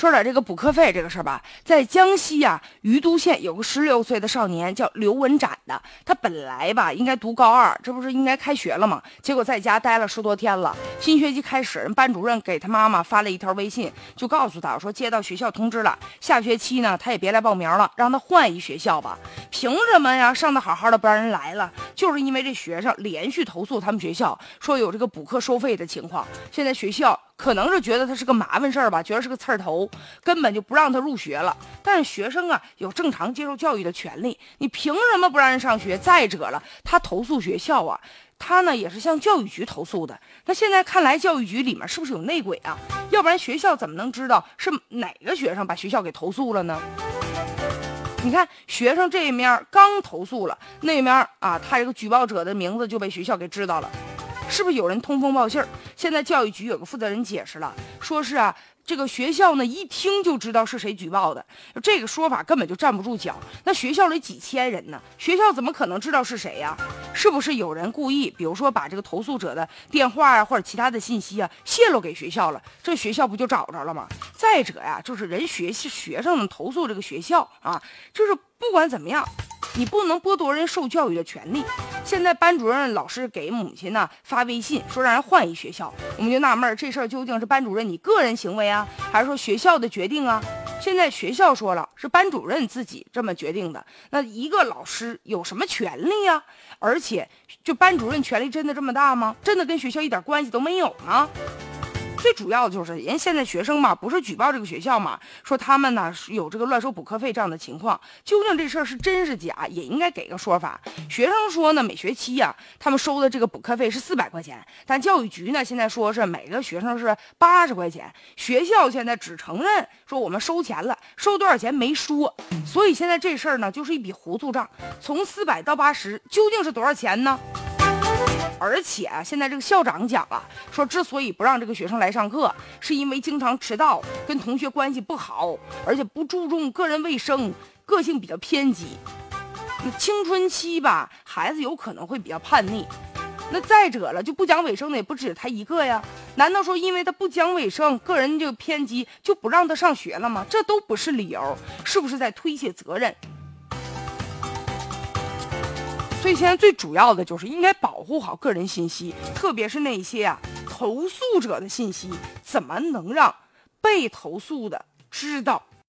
说点这个补课费这个事儿吧，在江西呀余都县有个十六岁的少年叫刘文展的，他本来吧应该读高二，这不是应该开学了吗？结果在家待了十多天了，新学期开始，人班主任给他妈妈发了一条微信，就告诉他说接到学校通知了，下学期呢他也别来报名了，让他换一学校吧。凭什么呀？上的好好的不让人来了？就是因为这学生连续投诉他们学校，说有这个补课收费的情况，现在学校。可能是觉得他是个麻烦事儿吧，觉得是个刺儿头，根本就不让他入学了。但是学生啊，有正常接受教育的权利，你凭什么不让人上学？再者了，他投诉学校啊，他呢也是向教育局投诉的。那现在看来，教育局里面是不是有内鬼啊？要不然学校怎么能知道是哪个学生把学校给投诉了呢？你看，学生这一面刚投诉了，那面啊，他这个举报者的名字就被学校给知道了。是不是有人通风报信儿？现在教育局有个负责人解释了，说是啊，这个学校呢一听就知道是谁举报的，这个说法根本就站不住脚。那学校里几千人呢，学校怎么可能知道是谁呀？是不是有人故意，比如说把这个投诉者的电话啊或者其他的信息啊泄露给学校了？这学校不就找着了吗？再者呀，就是人学习学生们投诉这个学校啊，就是不管怎么样。你不能剥夺人受教育的权利。现在班主任老师给母亲呢发微信说让人换一学校，我们就纳闷这事儿究竟是班主任你个人行为啊，还是说学校的决定啊？现在学校说了是班主任自己这么决定的，那一个老师有什么权利呀？而且，就班主任权力真的这么大吗？真的跟学校一点关系都没有吗？最主要的就是人现在学生嘛，不是举报这个学校嘛，说他们呢有这个乱收补课费这样的情况，究竟这事儿是真是假，也应该给个说法。学生说呢，每学期呀，他们收的这个补课费是四百块钱，但教育局呢现在说是每个学生是八十块钱，学校现在只承认说我们收钱了，收多少钱没说，所以现在这事儿呢就是一笔糊涂账，从四百到八十究竟是多少钱呢？而且啊，现在这个校长讲了，说之所以不让这个学生来上课，是因为经常迟到，跟同学关系不好，而且不注重个人卫生，个性比较偏激。那青春期吧，孩子有可能会比较叛逆。那再者了，就不讲卫生的也不止他一个呀。难道说因为他不讲卫生，个人就偏激，就不让他上学了吗？这都不是理由，是不是在推卸责任？所以现在最主要的就是应该保护好个人信息，特别是那些啊投诉者的信息，怎么能让被投诉的知道？